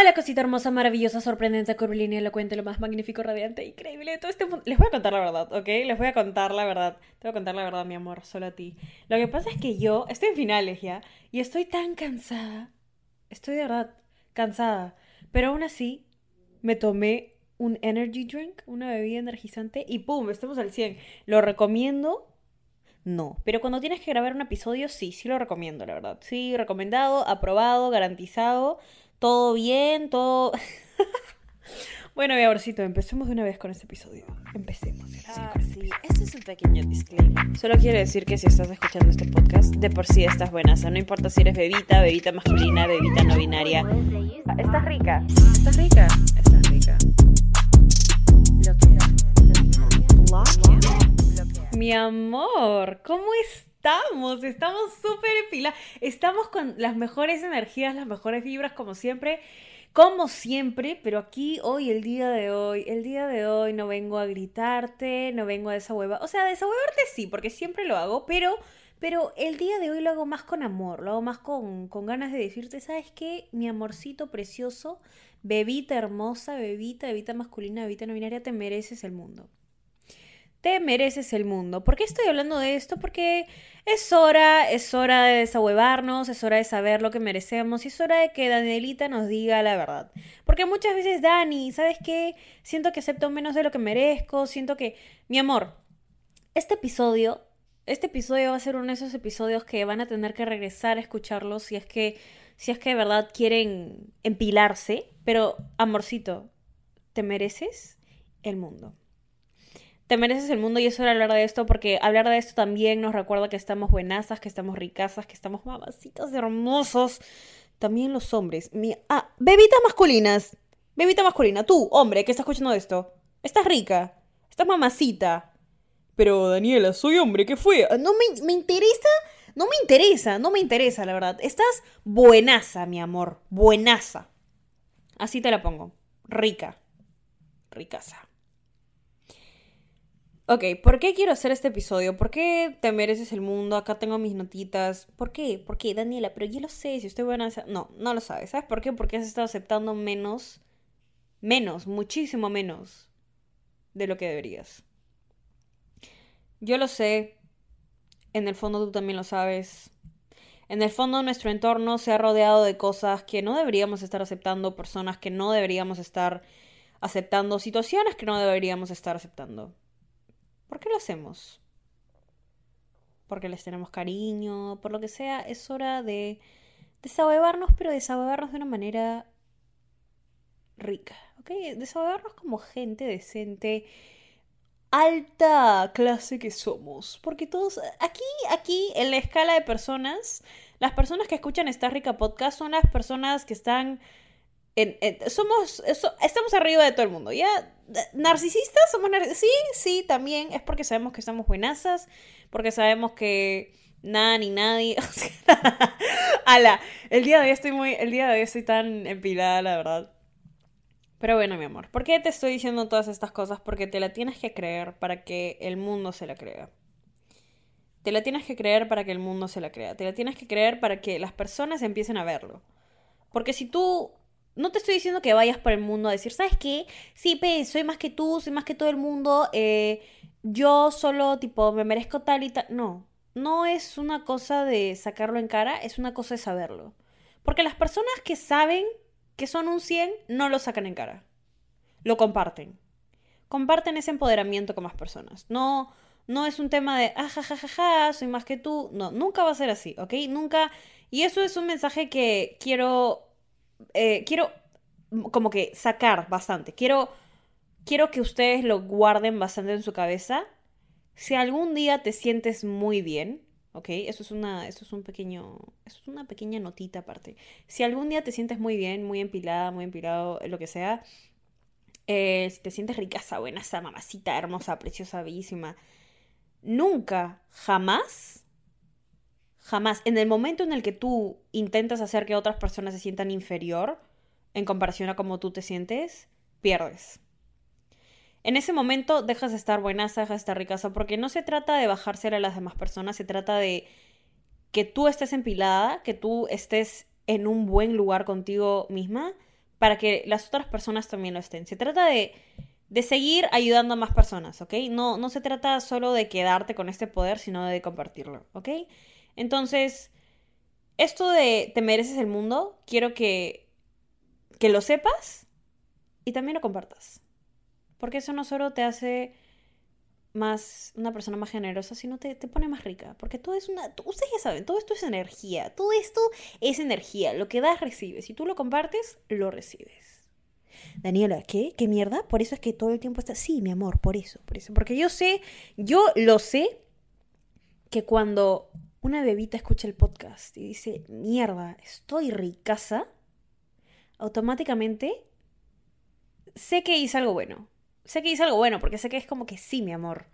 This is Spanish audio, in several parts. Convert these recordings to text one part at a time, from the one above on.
Hola, cosita hermosa, maravillosa, sorprendente, curvilínea, elocuente, lo más magnífico, radiante, increíble de todo este mundo. Les voy a contar la verdad, ¿ok? Les voy a contar la verdad. Te voy a contar la verdad, mi amor, solo a ti. Lo que pasa es que yo estoy en finales ya y estoy tan cansada. Estoy de verdad cansada. Pero aún así, me tomé un energy drink, una bebida energizante y ¡pum! Estamos al 100. ¿Lo recomiendo? No. Pero cuando tienes que grabar un episodio, sí, sí lo recomiendo, la verdad. Sí, recomendado, aprobado, garantizado todo bien, todo... bueno, mi amorcito, empecemos de una vez con este episodio. Empecemos. Ah, sí, este es un pequeño disclaimer. Solo quiero decir que si estás escuchando este podcast, de por sí estás buena. O sea, no importa si eres bebita, bebita masculina, bebita no binaria. Estás rica. ¿Estás rica? Estás rica. Lo que... Mi amor, ¿cómo estás? Estamos, estamos súper pila, estamos con las mejores energías, las mejores vibras como siempre, como siempre, pero aquí hoy, el día de hoy, el día de hoy no vengo a gritarte, no vengo a desahuevar, o sea, desahuevarte sí, porque siempre lo hago, pero... Pero el día de hoy lo hago más con amor, lo hago más con, con ganas de decirte, ¿sabes qué? Mi amorcito precioso, bebita hermosa, bebita, bebita masculina, bebita no binaria, te mereces el mundo te mereces el mundo. ¿Por qué estoy hablando de esto? Porque es hora, es hora de desahuevarnos, es hora de saber lo que merecemos y es hora de que Danielita nos diga la verdad. Porque muchas veces, Dani, ¿sabes qué? Siento que acepto menos de lo que merezco, siento que... Mi amor, este episodio, este episodio va a ser uno de esos episodios que van a tener que regresar a escucharlos si es que, si es que de verdad quieren empilarse. Pero, amorcito, te mereces el mundo te mereces el mundo y es hora de hablar de esto porque hablar de esto también nos recuerda que estamos buenazas, que estamos ricasas, que estamos mamacitos hermosos. También los hombres. Mi... Ah, bebitas masculinas. Bebita masculina. Tú, hombre, que estás escuchando esto. Estás rica. Estás mamacita. Pero, Daniela, soy hombre, ¿qué fue? Ah, no me, me interesa. No me interesa, no me interesa, la verdad. Estás buenaza, mi amor. Buenaza. Así te la pongo. Rica. Ricasa. Ok, ¿por qué quiero hacer este episodio? ¿Por qué te mereces el mundo? Acá tengo mis notitas. ¿Por qué? ¿Por qué, Daniela? Pero yo lo sé, si estoy buena... No, no lo sabes. ¿Sabes por qué? Porque has estado aceptando menos, menos, muchísimo menos de lo que deberías. Yo lo sé. En el fondo tú también lo sabes. En el fondo nuestro entorno se ha rodeado de cosas que no deberíamos estar aceptando, personas que no deberíamos estar aceptando, situaciones que no deberíamos estar aceptando. ¿Por qué lo hacemos? Porque les tenemos cariño, por lo que sea, es hora de desahogarnos, pero desahogarnos de una manera rica, ¿ok? Desahogarnos como gente decente, alta clase que somos. Porque todos, aquí, aquí, en la escala de personas, las personas que escuchan esta rica podcast son las personas que están somos, estamos arriba de todo el mundo, ¿ya? ¿Narcisistas? ¿Somos Sí, sí, también. Es porque sabemos que somos buenazas, porque sabemos que nada ni nadie. Ala, el día de hoy estoy muy, el día de hoy estoy tan empilada, la verdad. Pero bueno, mi amor, ¿por qué te estoy diciendo todas estas cosas? Porque te la tienes que creer para que el mundo se la crea. Te la tienes que creer para que el mundo se la crea. Te la tienes que creer para que las personas empiecen a verlo. Porque si tú no te estoy diciendo que vayas por el mundo a decir, ¿sabes qué? Sí, pe, soy más que tú, soy más que todo el mundo, eh, yo solo, tipo, me merezco tal y tal. No, no es una cosa de sacarlo en cara, es una cosa de saberlo. Porque las personas que saben que son un 100 no lo sacan en cara. Lo comparten. Comparten ese empoderamiento con más personas. No, no es un tema de, ah, ja, ja, ja, ja, soy más que tú. No, nunca va a ser así, ¿ok? Nunca. Y eso es un mensaje que quiero eh, quiero como que sacar bastante. Quiero, quiero que ustedes lo guarden bastante en su cabeza. Si algún día te sientes muy bien, ¿ok? Eso es una, eso es un pequeño, eso es una pequeña notita aparte. Si algún día te sientes muy bien, muy empilada, muy empilado, lo que sea, eh, si te sientes ricaza, buena, esa mamacita, hermosa, preciosa, bellísima, nunca, jamás Jamás. En el momento en el que tú intentas hacer que otras personas se sientan inferior en comparación a cómo tú te sientes, pierdes. En ese momento dejas de estar buenaza, dejas de estar ricaza, porque no se trata de bajarse a las demás personas, se trata de que tú estés empilada, que tú estés en un buen lugar contigo misma para que las otras personas también lo estén. Se trata de, de seguir ayudando a más personas, ¿ok? No, no se trata solo de quedarte con este poder, sino de compartirlo, ¿ok? Entonces, esto de te mereces el mundo, quiero que, que lo sepas y también lo compartas. Porque eso no solo te hace más una persona más generosa, sino te, te pone más rica. Porque todo es una. Ustedes ya saben, todo esto es energía. Todo esto es energía. Lo que das, recibes. Si tú lo compartes, lo recibes. Daniela, ¿qué? ¿Qué mierda? Por eso es que todo el tiempo está. Sí, mi amor, por eso, por eso. Porque yo sé, yo lo sé, que cuando una bebita escucha el podcast y dice, mierda, estoy ricasa, automáticamente sé que hice algo bueno. Sé que hice algo bueno porque sé que es como que sí, mi amor.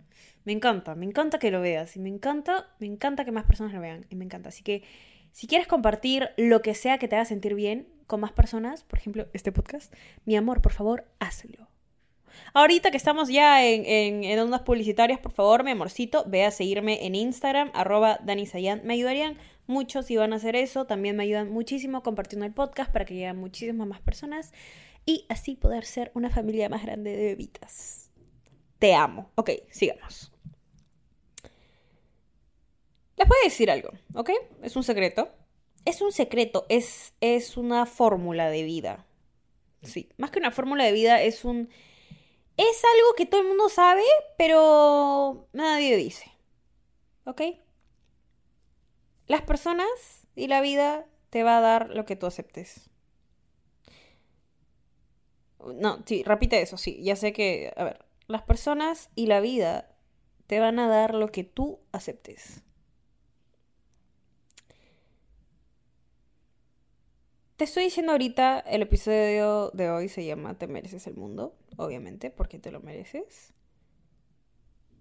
Me encanta, me encanta que lo veas y me encanta, me encanta que más personas lo vean y me encanta. Así que si quieres compartir lo que sea que te haga sentir bien con más personas, por ejemplo, este podcast, mi amor, por favor, hazlo. Ahorita que estamos ya en, en, en, ondas publicitarias, por favor, mi amorcito, ve a seguirme en Instagram, arroba danisayan. Me ayudarían mucho si van a hacer eso. También me ayudan muchísimo compartiendo el podcast para que lleguen muchísimas más personas y así poder ser una familia más grande de bebitas. Te amo. Ok, sigamos. Les voy a decir algo, ¿ok? Es un secreto. Es un secreto, es, es una fórmula de vida. Sí, más que una fórmula de vida, es un... Es algo que todo el mundo sabe, pero nadie dice. ¿Ok? Las personas y la vida te va a dar lo que tú aceptes. No, sí, repite eso, sí. Ya sé que, a ver, las personas y la vida te van a dar lo que tú aceptes. Te estoy diciendo ahorita, el episodio de hoy se llama Te mereces el mundo, obviamente, porque te lo mereces.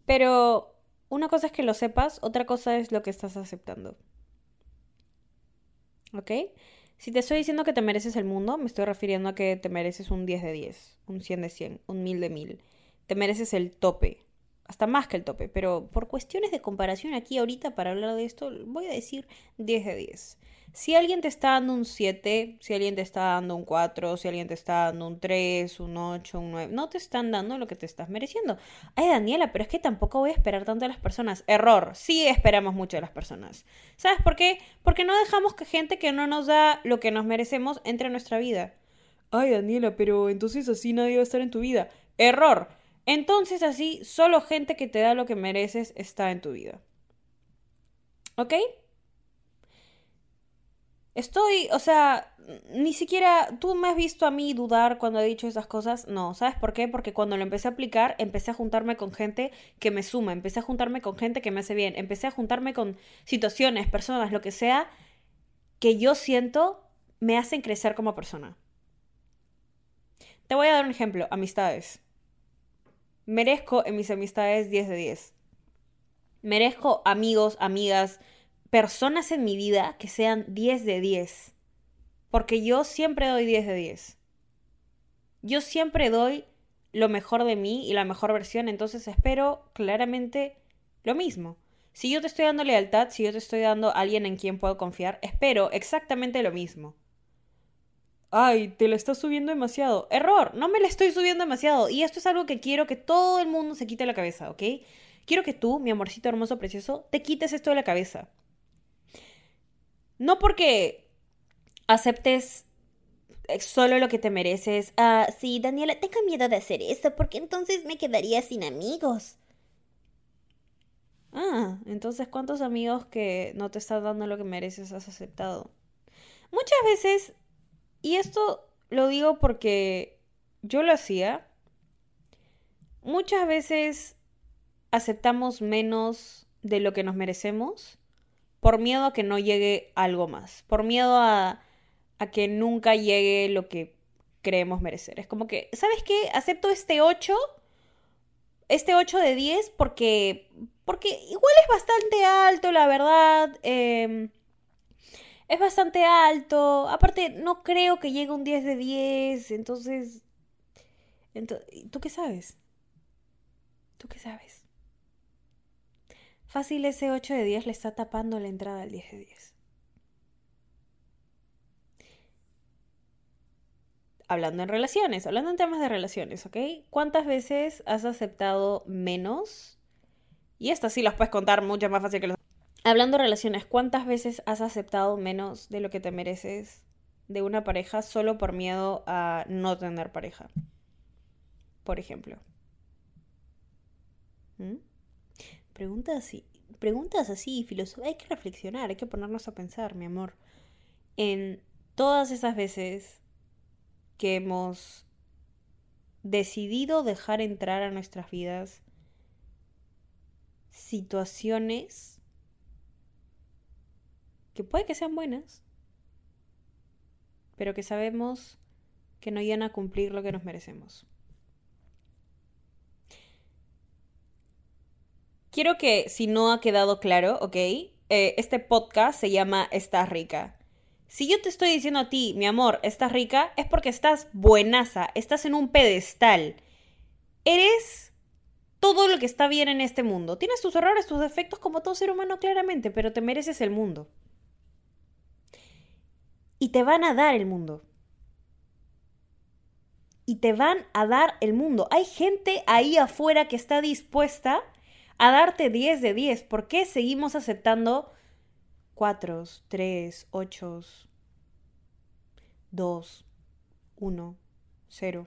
Pero una cosa es que lo sepas, otra cosa es lo que estás aceptando. ¿Ok? Si te estoy diciendo que te mereces el mundo, me estoy refiriendo a que te mereces un 10 de 10, un 100 de 100, un 1000 de 1000. Te mereces el tope, hasta más que el tope, pero por cuestiones de comparación aquí ahorita para hablar de esto, voy a decir 10 de 10. Si alguien te está dando un 7, si alguien te está dando un 4, si alguien te está dando un 3, un 8, un 9, no te están dando lo que te estás mereciendo. Ay, Daniela, pero es que tampoco voy a esperar tanto de las personas. Error, sí esperamos mucho de las personas. ¿Sabes por qué? Porque no dejamos que gente que no nos da lo que nos merecemos entre en nuestra vida. Ay, Daniela, pero entonces así nadie va a estar en tu vida. Error. Entonces así, solo gente que te da lo que mereces está en tu vida. ¿Ok? Estoy, o sea, ni siquiera tú me has visto a mí dudar cuando he dicho esas cosas. No, ¿sabes por qué? Porque cuando lo empecé a aplicar, empecé a juntarme con gente que me suma, empecé a juntarme con gente que me hace bien, empecé a juntarme con situaciones, personas, lo que sea, que yo siento me hacen crecer como persona. Te voy a dar un ejemplo, amistades. Merezco en mis amistades 10 de 10. Merezco amigos, amigas, personas en mi vida que sean 10 de 10. Porque yo siempre doy 10 de 10. Yo siempre doy lo mejor de mí y la mejor versión, entonces espero claramente lo mismo. Si yo te estoy dando lealtad, si yo te estoy dando a alguien en quien puedo confiar, espero exactamente lo mismo. Ay, te la estás subiendo demasiado. Error, no me la estoy subiendo demasiado. Y esto es algo que quiero que todo el mundo se quite la cabeza, ¿ok? Quiero que tú, mi amorcito hermoso, precioso, te quites esto de la cabeza. No porque aceptes solo lo que te mereces. Ah, sí, Daniela, tengo miedo de hacer eso porque entonces me quedaría sin amigos. Ah, entonces ¿cuántos amigos que no te están dando lo que mereces has aceptado? Muchas veces, y esto lo digo porque yo lo hacía, muchas veces aceptamos menos de lo que nos merecemos por miedo a que no llegue algo más, por miedo a, a que nunca llegue lo que creemos merecer. Es como que, ¿sabes qué? Acepto este 8, este 8 de 10 porque, porque igual es bastante alto, la verdad. Eh, es bastante alto. Aparte, no creo que llegue un 10 de 10. Entonces, entonces ¿tú qué sabes? ¿Tú qué sabes? Fácil ese 8 de 10 le está tapando la entrada al 10 de 10. hablando en relaciones, hablando en temas de relaciones, ¿ok? ¿Cuántas veces has aceptado menos? Y estas sí las puedes contar mucho más fácil que los... Hablando de relaciones, ¿cuántas veces has aceptado menos de lo que te mereces de una pareja solo por miedo a no tener pareja? Por ejemplo. ¿Mm? Preguntas así, preguntas así. Hay que reflexionar, hay que ponernos a pensar, mi amor. En todas esas veces que hemos decidido dejar entrar a nuestras vidas situaciones que puede que sean buenas, pero que sabemos que no iban a cumplir lo que nos merecemos. Quiero que, si no ha quedado claro, ¿ok? Eh, este podcast se llama Estás rica. Si yo te estoy diciendo a ti, mi amor, estás rica, es porque estás buenaza, estás en un pedestal. Eres todo lo que está bien en este mundo. Tienes tus errores, tus defectos como todo ser humano claramente, pero te mereces el mundo. Y te van a dar el mundo. Y te van a dar el mundo. Hay gente ahí afuera que está dispuesta a darte 10 de 10. ¿Por qué seguimos aceptando 4, 3, 8, 2, 1, 0?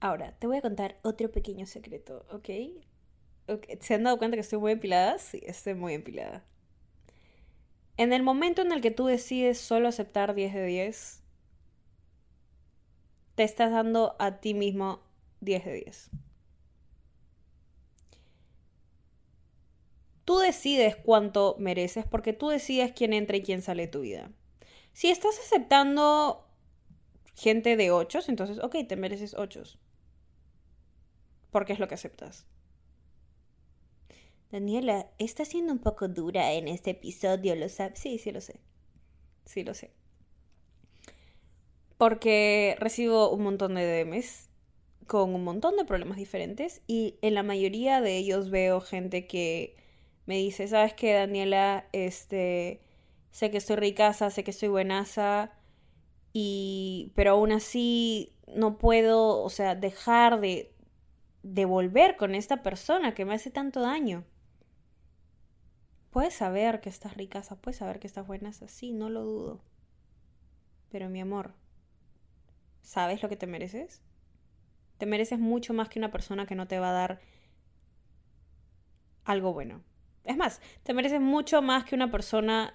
Ahora, te voy a contar otro pequeño secreto, ¿ok? ¿Se han dado cuenta que estoy muy empilada? Sí, estoy muy empilada. En el momento en el que tú decides solo aceptar 10 de 10, te estás dando a ti mismo 10 de 10. Tú decides cuánto mereces porque tú decides quién entra y quién sale de tu vida. Si estás aceptando gente de 8, entonces, ok, te mereces 8. Porque es lo que aceptas. Daniela, está siendo un poco dura en este episodio, ¿lo sabes? Sí, sí lo sé. Sí lo sé porque recibo un montón de DMs con un montón de problemas diferentes y en la mayoría de ellos veo gente que me dice, ¿sabes qué, Daniela? Este, sé que estoy ricaza, sé que estoy buenaza, y, pero aún así no puedo, o sea, dejar de, de volver con esta persona que me hace tanto daño. Puedes saber que estás ricaza, puedes saber que estás buenaza, sí, no lo dudo. Pero mi amor, ¿Sabes lo que te mereces? Te mereces mucho más que una persona que no te va a dar algo bueno. Es más, te mereces mucho más que una persona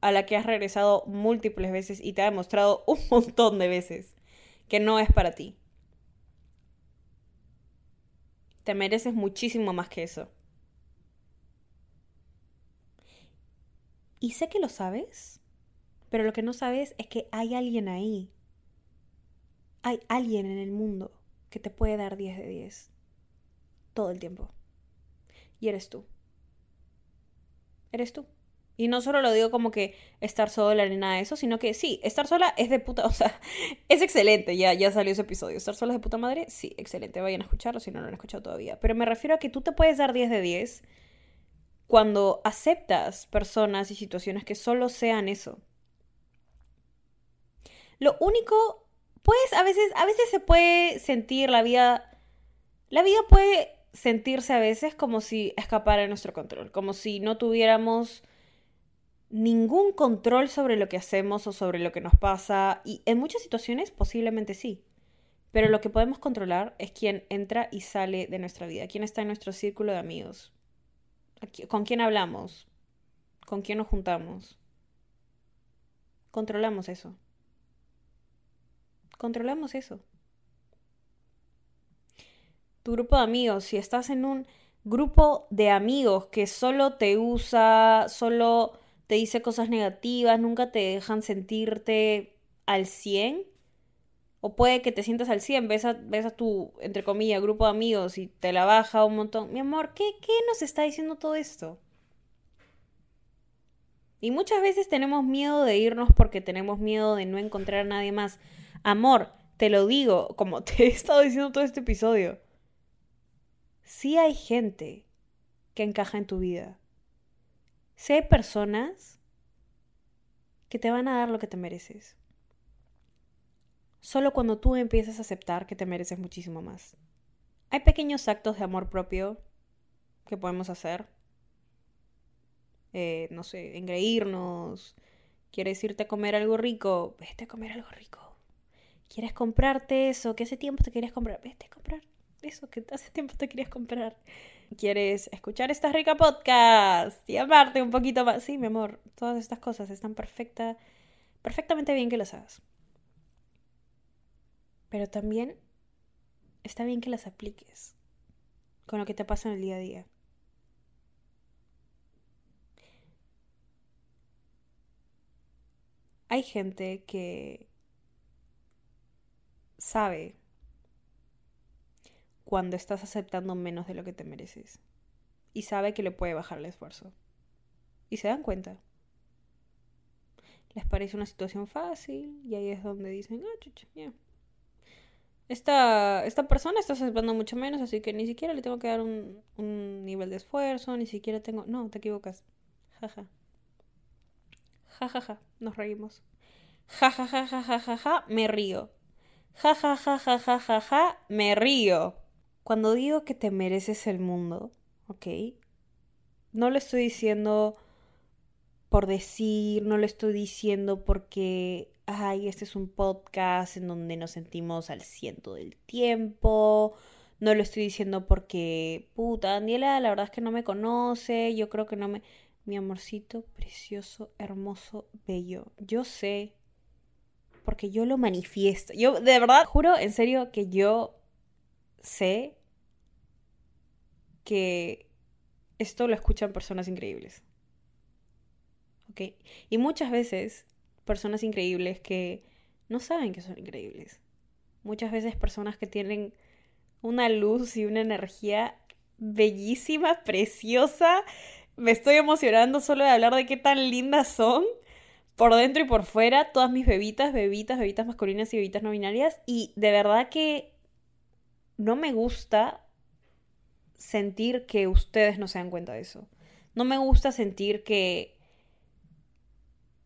a la que has regresado múltiples veces y te ha demostrado un montón de veces que no es para ti. Te mereces muchísimo más que eso. Y sé que lo sabes, pero lo que no sabes es que hay alguien ahí hay alguien en el mundo que te puede dar 10 de 10 todo el tiempo. Y eres tú. Eres tú. Y no solo lo digo como que estar sola ni nada de eso, sino que sí, estar sola es de puta, o sea, es excelente, ya, ya salió ese episodio. Estar sola es de puta madre, sí, excelente, vayan a escucharlo si no lo han escuchado todavía. Pero me refiero a que tú te puedes dar 10 de 10 cuando aceptas personas y situaciones que solo sean eso. Lo único pues a veces, a veces se puede sentir la vida, la vida puede sentirse a veces como si escapara de nuestro control, como si no tuviéramos ningún control sobre lo que hacemos o sobre lo que nos pasa, y en muchas situaciones posiblemente sí. Pero lo que podemos controlar es quién entra y sale de nuestra vida, quién está en nuestro círculo de amigos, con quién hablamos, con quién nos juntamos. Controlamos eso. Controlamos eso. Tu grupo de amigos, si estás en un grupo de amigos que solo te usa, solo te dice cosas negativas, nunca te dejan sentirte al 100, o puede que te sientas al 100, ves a, a tu, entre comillas, grupo de amigos y te la baja un montón. Mi amor, ¿qué, ¿qué nos está diciendo todo esto? Y muchas veces tenemos miedo de irnos porque tenemos miedo de no encontrar a nadie más. Amor, te lo digo, como te he estado diciendo todo este episodio. Sí hay gente que encaja en tu vida. Sí hay personas que te van a dar lo que te mereces. Solo cuando tú empiezas a aceptar que te mereces muchísimo más. Hay pequeños actos de amor propio que podemos hacer. Eh, no sé, engreírnos. ¿Quieres irte a comer algo rico? Vete a comer algo rico. ¿Quieres comprarte eso que hace tiempo te querías comprar? Vete a comprar eso que hace tiempo te querías comprar. ¿Quieres escuchar esta rica podcast y amarte un poquito más? Sí, mi amor, todas estas cosas están perfecta, perfectamente bien que las hagas. Pero también está bien que las apliques con lo que te pasa en el día a día. Hay gente que sabe cuando estás aceptando menos de lo que te mereces. Y sabe que le puede bajar el esfuerzo. Y se dan cuenta. Les parece una situación fácil y ahí es donde dicen, ah, chucha, ya. Esta, esta persona está aceptando mucho menos, así que ni siquiera le tengo que dar un, un nivel de esfuerzo, ni siquiera tengo... No, te equivocas. Jaja. Jajaja, ja, ja. nos reímos. Jajaja, ja, ja, ja, ja, me río. Ja, ja, ja, ja, ja, ja, ja, me río. Cuando digo que te mereces el mundo, ¿ok? No lo estoy diciendo por decir, no lo estoy diciendo porque, ay, este es un podcast en donde nos sentimos al ciento del tiempo. No lo estoy diciendo porque, puta, Daniela, la verdad es que no me conoce, yo creo que no me... Mi amorcito, precioso, hermoso, bello. Yo sé porque yo lo manifiesto. Yo, de verdad, juro en serio que yo sé que esto lo escuchan personas increíbles. ¿Ok? Y muchas veces personas increíbles que no saben que son increíbles. Muchas veces personas que tienen una luz y una energía bellísima, preciosa. Me estoy emocionando solo de hablar de qué tan lindas son por dentro y por fuera, todas mis bebitas, bebitas, bebitas masculinas y bebitas no binarias. Y de verdad que no me gusta sentir que ustedes no se dan cuenta de eso. No me gusta sentir que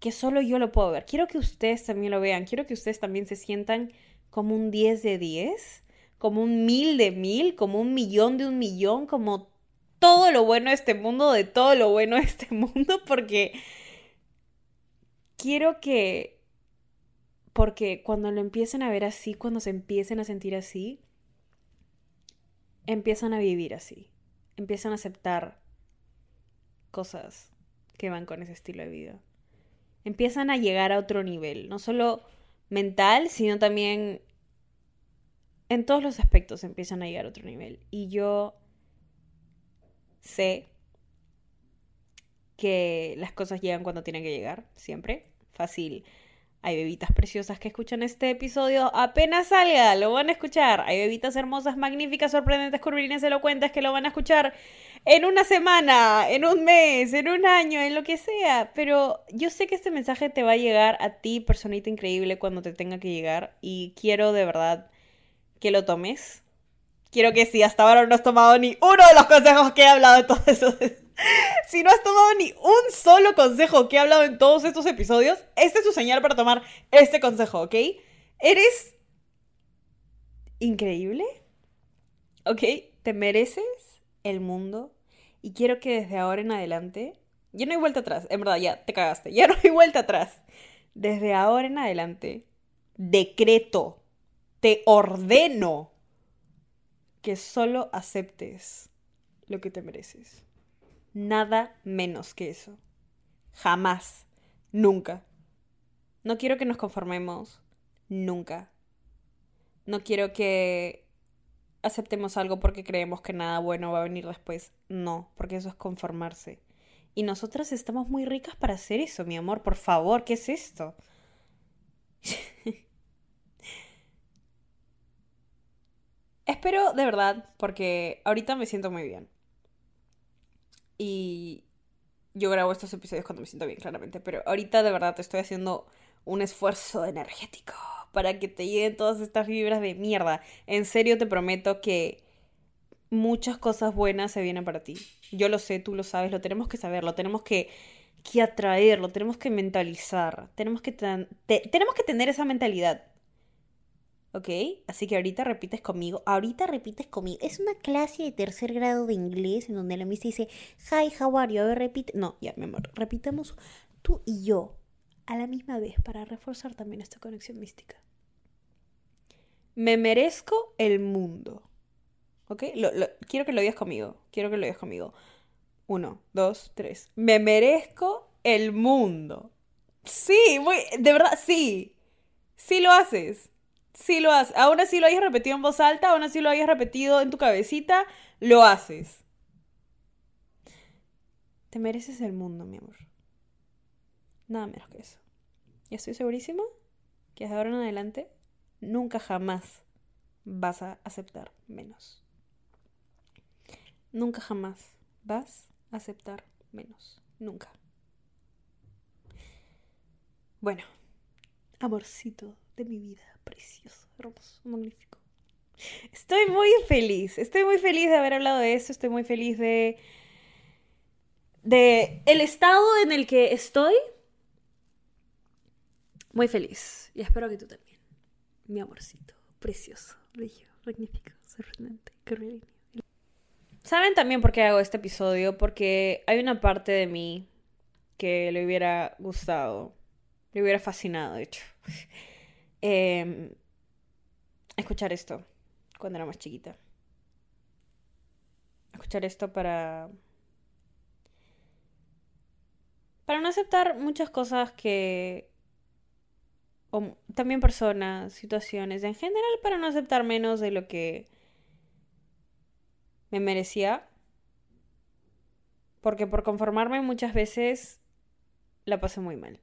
que solo yo lo puedo ver. Quiero que ustedes también lo vean. Quiero que ustedes también se sientan como un 10 de 10, como un mil de mil, como un millón de un millón, como todo lo bueno de este mundo, de todo lo bueno de este mundo, porque quiero que, porque cuando lo empiecen a ver así, cuando se empiecen a sentir así, empiezan a vivir así, empiezan a aceptar cosas que van con ese estilo de vida. Empiezan a llegar a otro nivel, no solo mental, sino también en todos los aspectos empiezan a llegar a otro nivel. Y yo sé que las cosas llegan cuando tienen que llegar, siempre fácil. Hay bebitas preciosas que escuchan este episodio apenas salga, lo van a escuchar. Hay bebitas hermosas, magníficas, sorprendentes, curvilíneas, elocuentes que lo van a escuchar en una semana, en un mes, en un año, en lo que sea. Pero yo sé que este mensaje te va a llegar a ti, personita increíble, cuando te tenga que llegar. Y quiero de verdad que lo tomes. Quiero que si hasta ahora no has tomado ni uno de los consejos que he hablado de todo eso si no has tomado ni un solo consejo que he hablado en todos estos episodios, esta es tu señal para tomar este consejo, ¿ok? Eres increíble, ¿ok? Te mereces el mundo y quiero que desde ahora en adelante, ya no hay vuelta atrás, en verdad, ya te cagaste, ya no hay vuelta atrás. Desde ahora en adelante, decreto, te ordeno que solo aceptes lo que te mereces. Nada menos que eso. Jamás. Nunca. No quiero que nos conformemos. Nunca. No quiero que aceptemos algo porque creemos que nada bueno va a venir después. No, porque eso es conformarse. Y nosotras estamos muy ricas para hacer eso, mi amor. Por favor, ¿qué es esto? Espero de verdad, porque ahorita me siento muy bien. Y yo grabo estos episodios cuando me siento bien, claramente. Pero ahorita de verdad te estoy haciendo un esfuerzo energético para que te lleguen todas estas vibras de mierda. En serio te prometo que muchas cosas buenas se vienen para ti. Yo lo sé, tú lo sabes, lo tenemos que saber, lo tenemos que, que atraerlo, tenemos que mentalizar, tenemos que, tenemos que tener esa mentalidad. ¿Ok? Así que ahorita repites conmigo. Ahorita repites conmigo. Es una clase de tercer grado de inglés en donde la misa dice, Hi, how are you? A ver, repite. No, ya, mi amor. Repitamos tú y yo a la misma vez para reforzar también esta conexión mística. Me merezco el mundo. ¿Ok? quiero que lo digas conmigo. Quiero que lo digas conmigo. Uno, dos, tres. Me merezco el mundo. Sí, muy, de verdad, sí. Sí lo haces. Sí lo haces. Aún así lo hayas repetido en voz alta, aún así lo hayas repetido en tu cabecita, lo haces. Te mereces el mundo, mi amor. Nada menos que eso. Y estoy segurísima que de ahora en adelante nunca jamás vas a aceptar menos. Nunca jamás vas a aceptar menos. Nunca. Bueno, amorcito de mi vida precioso, hermoso, magnífico. Estoy muy feliz, estoy muy feliz de haber hablado de eso, estoy muy feliz de de el estado en el que estoy. Muy feliz y espero que tú también. Mi amorcito, precioso, bello, magnífico, sorprendente. ¿Saben también por qué hago este episodio? Porque hay una parte de mí que le hubiera gustado, le hubiera fascinado, de hecho Em, escuchar esto cuando era más chiquita. Escuchar esto para... Para no aceptar muchas cosas que... O también personas, situaciones, en general para no aceptar menos de lo que me merecía. Porque por conformarme muchas veces la pasé muy mal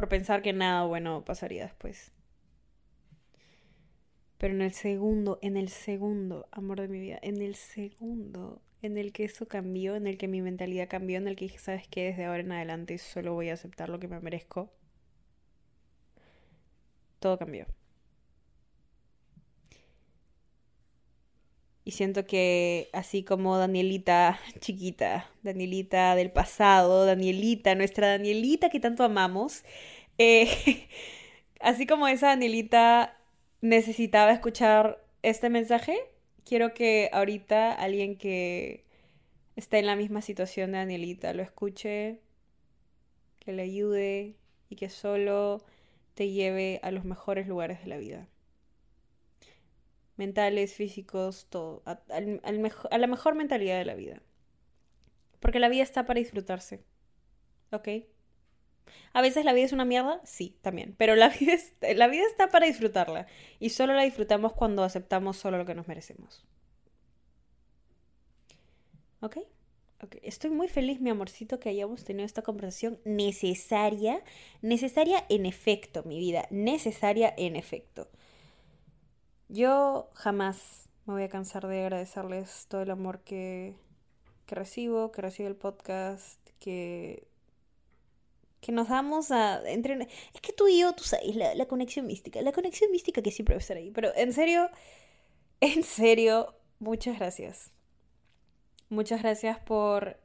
por pensar que nada bueno pasaría después. Pero en el segundo, en el segundo, amor de mi vida, en el segundo en el que eso cambió, en el que mi mentalidad cambió, en el que dije, ¿sabes qué? Desde ahora en adelante solo voy a aceptar lo que me merezco. Todo cambió. Y siento que así como Danielita chiquita, Danielita del pasado, Danielita, nuestra Danielita que tanto amamos, eh, así como esa Danielita necesitaba escuchar este mensaje, quiero que ahorita alguien que está en la misma situación de Danielita lo escuche, que le ayude y que solo te lleve a los mejores lugares de la vida mentales, físicos, todo, a, la mejor mentalidad de la vida. Porque la vida está para disfrutarse. ¿Ok? A veces la vida es una mierda, sí, también. Pero la vida, está para disfrutarla. Y solo la disfrutamos cuando aceptamos solo lo que nos merecemos. Ok, estoy muy feliz, mi amorcito, que hayamos tenido esta conversación necesaria, necesaria en efecto, mi vida, necesaria en efecto. Yo jamás me voy a cansar de agradecerles todo el amor que, que recibo, que recibe el podcast, que, que nos damos a... Entre, es que tú y yo, tú sabes, la, la conexión mística, la conexión mística que siempre va a estar ahí. Pero en serio, en serio, muchas gracias. Muchas gracias por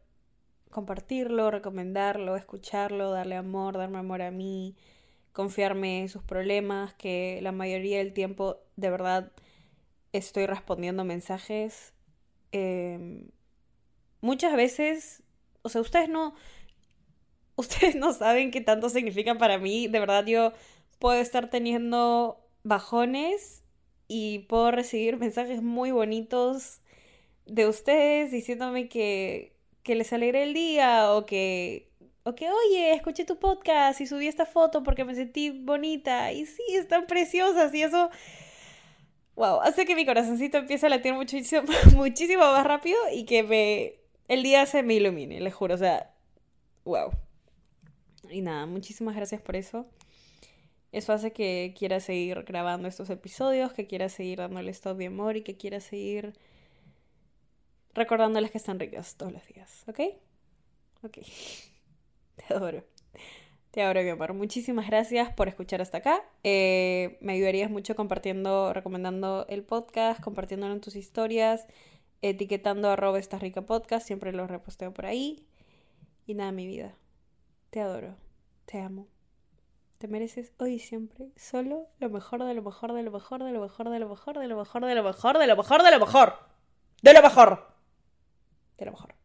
compartirlo, recomendarlo, escucharlo, darle amor, darme amor a mí, confiarme sus problemas, que la mayoría del tiempo de verdad estoy respondiendo mensajes. Em, muchas veces, o sea, ustedes no, ustedes no saben qué tanto significan para mí. De verdad, yo puedo estar teniendo bajones y puedo recibir mensajes muy bonitos de ustedes diciéndome que, que les alegré el día o que o que, oye, escuché tu podcast y subí esta foto porque me sentí bonita. Y sí, están preciosas y eso, wow, hace que mi corazoncito empiece a latir muchísimo, muchísimo más rápido y que me, el día se me ilumine, les juro. O sea, wow. Y nada, muchísimas gracias por eso. Eso hace que quiera seguir grabando estos episodios, que quiera seguir dándoles todo mi amor y que quiera seguir recordándoles que están ricas todos los días, ¿ok? Ok. Te adoro. Te adoro, mi amor. Muchísimas gracias por escuchar hasta acá. Eh, me ayudarías mucho compartiendo, recomendando el podcast, compartiéndolo en tus historias, etiquetando arroba esta rica podcast. Siempre lo reposteo por ahí. Y nada, mi vida. Te adoro. Te amo. Te mereces hoy y siempre solo lo mejor de lo mejor de lo mejor de lo mejor de lo mejor de lo mejor de lo mejor de lo mejor de lo mejor. De lo mejor. De lo mejor. De lo mejor.